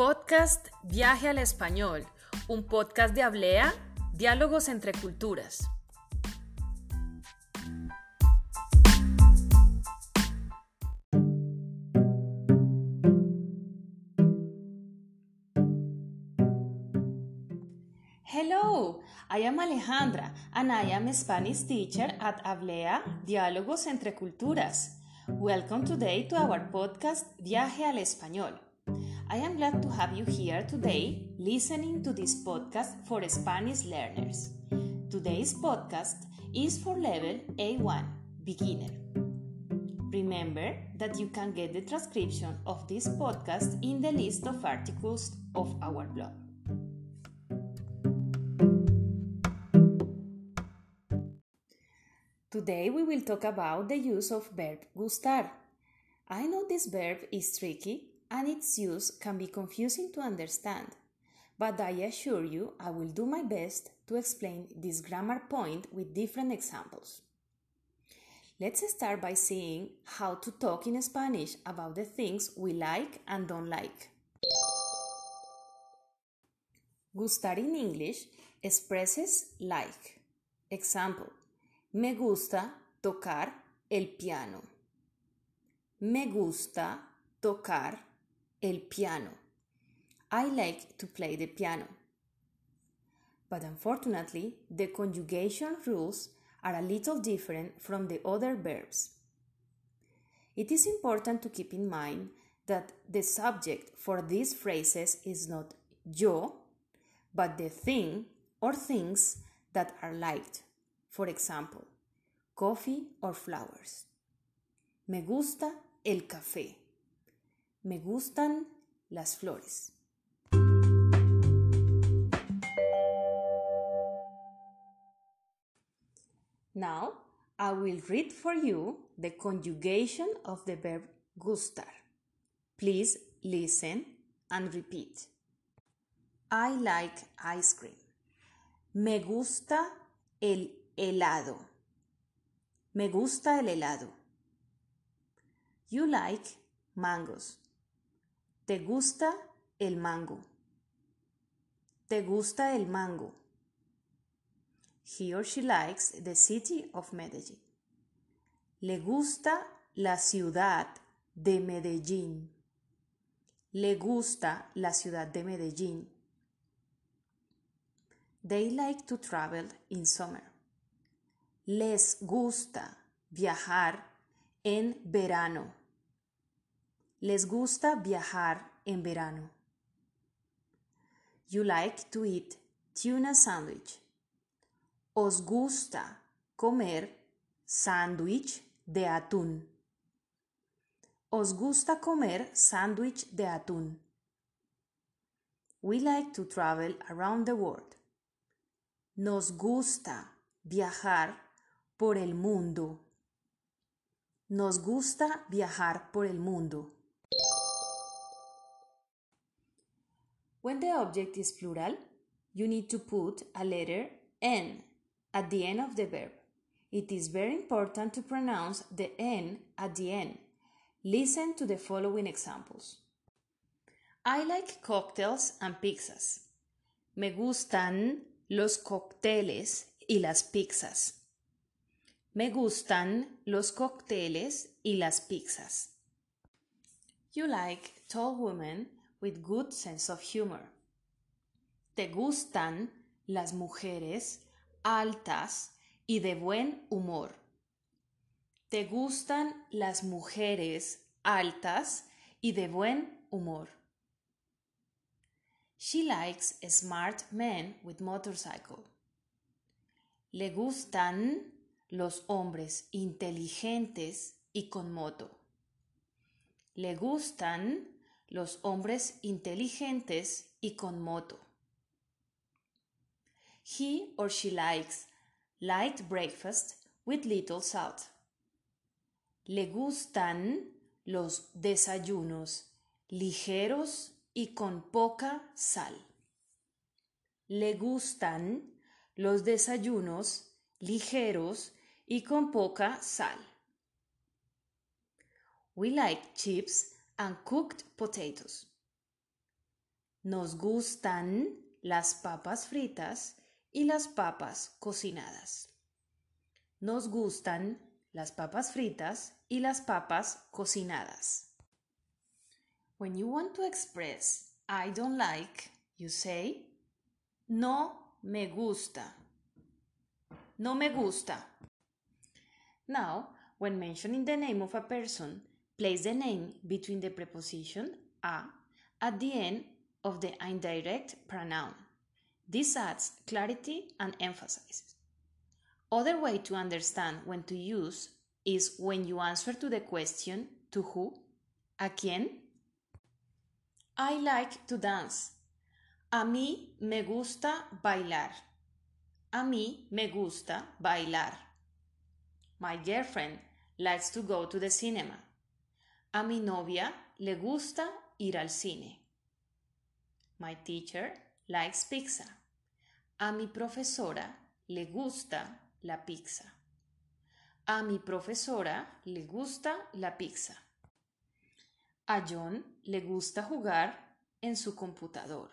Podcast Viaje al Español, un podcast de Hablea, diálogos entre culturas. Hello, I am Alejandra and I am Spanish teacher at Hablea, diálogos entre culturas. Welcome today to our podcast Viaje al Español. I am glad to have you here today listening to this podcast for Spanish learners. Today's podcast is for level A1, beginner. Remember that you can get the transcription of this podcast in the list of articles of our blog. Today we will talk about the use of verb gustar. I know this verb is tricky and its use can be confusing to understand, but I assure you I will do my best to explain this grammar point with different examples. Let's start by seeing how to talk in Spanish about the things we like and don't like. Gustar in English expresses like. Example, me gusta tocar el piano. Me gusta tocar el piano. I like to play the piano. But unfortunately, the conjugation rules are a little different from the other verbs. It is important to keep in mind that the subject for these phrases is not yo, but the thing or things that are liked. For example, coffee or flowers. Me gusta el café. Me gustan las flores. Now, I will read for you the conjugation of the verb gustar. Please listen and repeat. I like ice cream. Me gusta el helado. Me gusta el helado. You like mangos. ¿Te gusta el mango? ¿Te gusta el mango? He or she likes the city of Medellín. Le gusta la ciudad de Medellín. Le gusta la ciudad de Medellín. They like to travel in summer. Les gusta viajar en verano. Les gusta viajar en verano. You like to eat tuna sandwich. Os gusta comer sándwich de atún. Os gusta comer sándwich de atún. We like to travel around the world. Nos gusta viajar por el mundo. Nos gusta viajar por el mundo. When the object is plural, you need to put a letter N at the end of the verb. It is very important to pronounce the N at the end. Listen to the following examples. I like cocktails and pizzas. Me gustan los cócteles y las pizzas. Me gustan los cócteles y las pizzas. You like tall women with good sense of humor. Te gustan las mujeres altas y de buen humor. Te gustan las mujeres altas y de buen humor. She likes smart men with motorcycle. Le gustan los hombres inteligentes y con moto. Le gustan los hombres inteligentes y con moto. He or she likes light breakfast with little salt. Le gustan los desayunos ligeros y con poca sal. Le gustan los desayunos ligeros y con poca sal. We like chips and cooked potatoes. Nos gustan las papas fritas y las papas cocinadas. Nos gustan las papas fritas y las papas cocinadas. When you want to express I don't like, you say no me gusta. No me gusta. Now, when mentioning the name of a person, place the name between the preposition a at the end of the indirect pronoun. This adds clarity and emphasis. Other way to understand when to use is when you answer to the question to who, a quién. I like to dance. A mí me gusta bailar. A mí me gusta bailar. My girlfriend likes to go to the cinema. A mi novia le gusta ir al cine. My teacher likes pizza. A mi profesora le gusta la pizza. A mi profesora le gusta la pizza. A John le gusta jugar en su computador.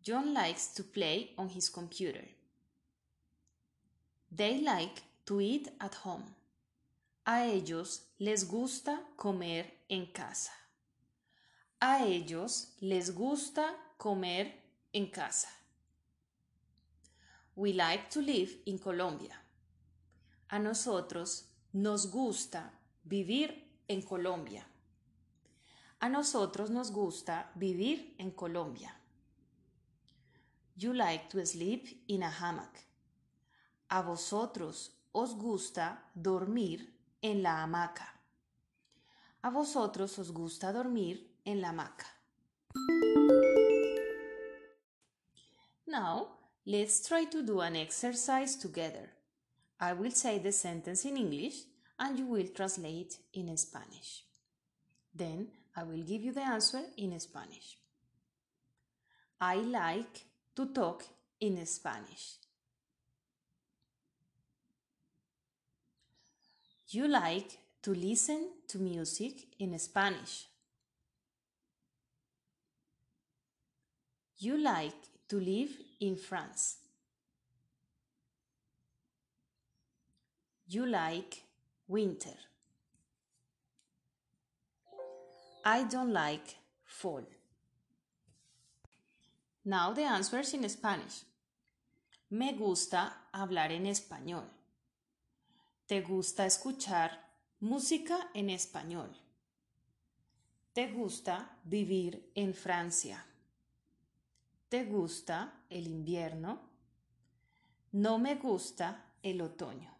John likes to play on his computer. They like to eat at home. A ellos les gusta comer en casa. A ellos les gusta comer en casa. We like to live in Colombia. A nosotros nos gusta vivir en Colombia. A nosotros nos gusta vivir en Colombia. You like to sleep in a hammock. A vosotros os gusta dormir en la hamaca. A vosotros os gusta dormir en la hamaca. Now, let's try to do an exercise together. I will say the sentence in English and you will translate in Spanish. Then I will give you the answer in Spanish. I like to talk in Spanish. You like to listen to music in Spanish. You like to live in France. You like winter. I don't like fall. Now the answers in Spanish. Me gusta hablar en español. ¿Te gusta escuchar música en español? ¿Te gusta vivir en Francia? ¿Te gusta el invierno? No me gusta el otoño.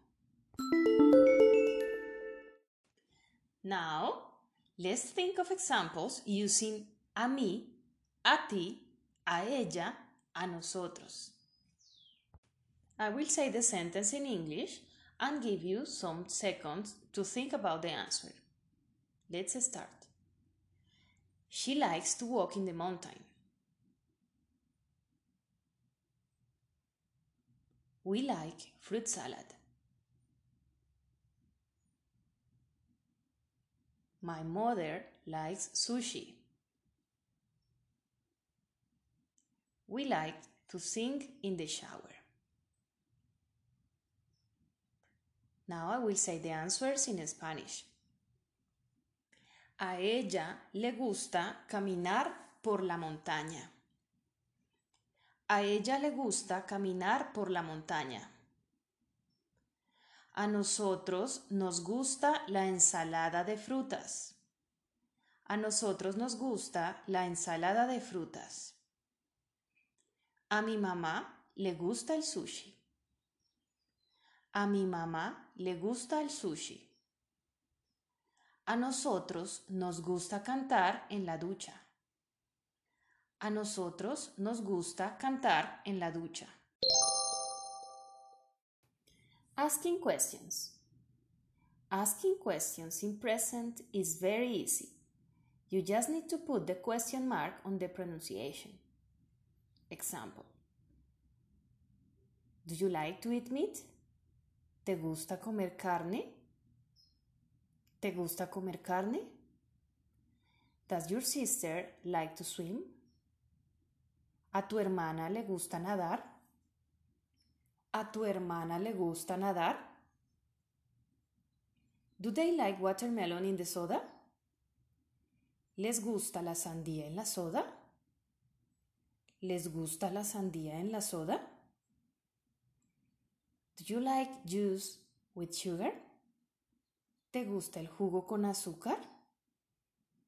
Now, let's think of examples using a mí, a ti, a ella, a nosotros. I will say the sentence in English and give you some seconds to think about the answer. Let's start. She likes to walk in the mountain. We like fruit salad. My mother likes sushi. We like to sing in the shower. Now I will say the answers in Spanish. A ella le gusta caminar por la montaña. A ella le gusta caminar por la montaña. A nosotros nos gusta la ensalada de frutas. A nosotros nos gusta la ensalada de frutas. A mi mamá le gusta el sushi. A mi mamá le gusta el sushi. A nosotros nos gusta cantar en la ducha. A nosotros nos gusta cantar en la ducha. Asking questions. Asking questions in present is very easy. You just need to put the question mark on the pronunciation. Example. Do you like to eat meat? ¿Te gusta comer carne? ¿Te gusta comer carne? Does your sister like to swim? ¿A tu hermana le gusta nadar? ¿A tu hermana le gusta nadar? Do they like watermelon in the soda? ¿Les gusta la sandía en la soda? ¿Les gusta la sandía en la soda? Do you like juice with sugar? ¿Te gusta el jugo con azúcar?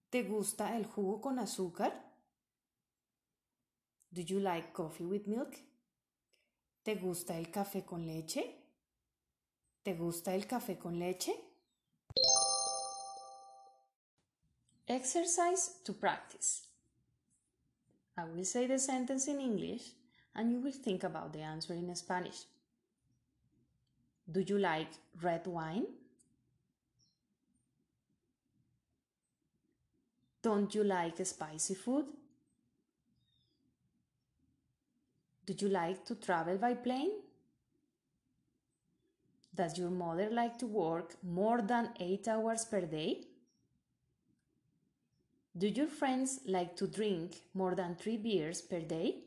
¿Te gusta el jugo con azúcar? Do you like coffee with milk? ¿Te gusta el café con leche? ¿Te gusta el café con leche? Exercise to practice. I will say the sentence in English and you will think about the answer in Spanish. Do you like red wine? Don't you like spicy food? Do you like to travel by plane? Does your mother like to work more than 8 hours per day? Do your friends like to drink more than 3 beers per day?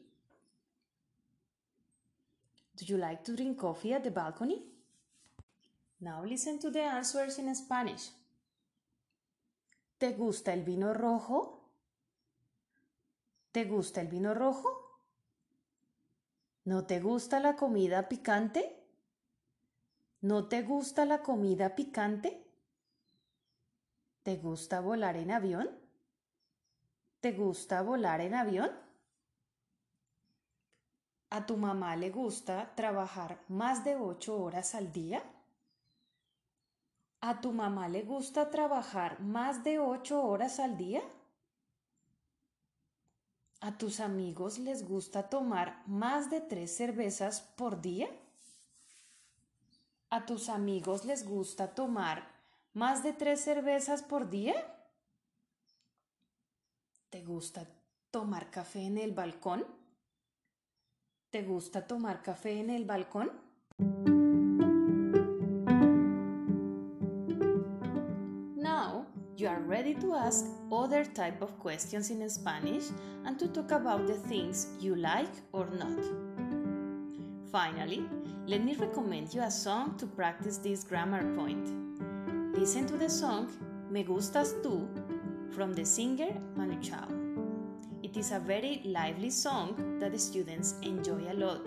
Do you like to drink coffee at the balcony? Now listen to the answers in Spanish. ¿Te gusta el vino rojo? ¿Te gusta el vino rojo? ¿No te gusta la comida picante? ¿No te gusta la comida picante? ¿Te gusta volar en avión? ¿Te gusta volar en avión? ¿A tu mamá le gusta trabajar más de ocho horas al día? ¿A tu mamá le gusta trabajar más de ocho horas al día? ¿A tus amigos les gusta tomar más de tres cervezas por día? ¿A tus amigos les gusta tomar más de tres cervezas por día? ¿Te gusta tomar café en el balcón? ¿Te gusta tomar café en el balcón? Ready to ask other type of questions in Spanish and to talk about the things you like or not. Finally, let me recommend you a song to practice this grammar point. Listen to the song Me Gustas Tú from the singer Manu Chao. It is a very lively song that the students enjoy a lot.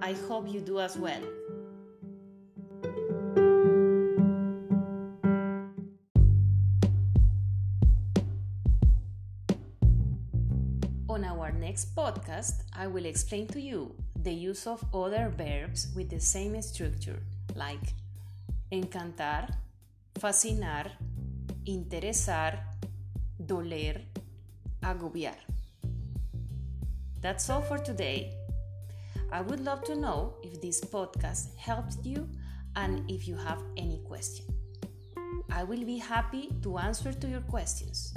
I hope you do as well. Next podcast, I will explain to you the use of other verbs with the same structure, like encantar, fascinar, interesar, doler, agobiar. That's all for today. I would love to know if this podcast helped you and if you have any question. I will be happy to answer to your questions.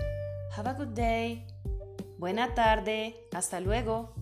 Have a good day. Buena tarde, hasta luego.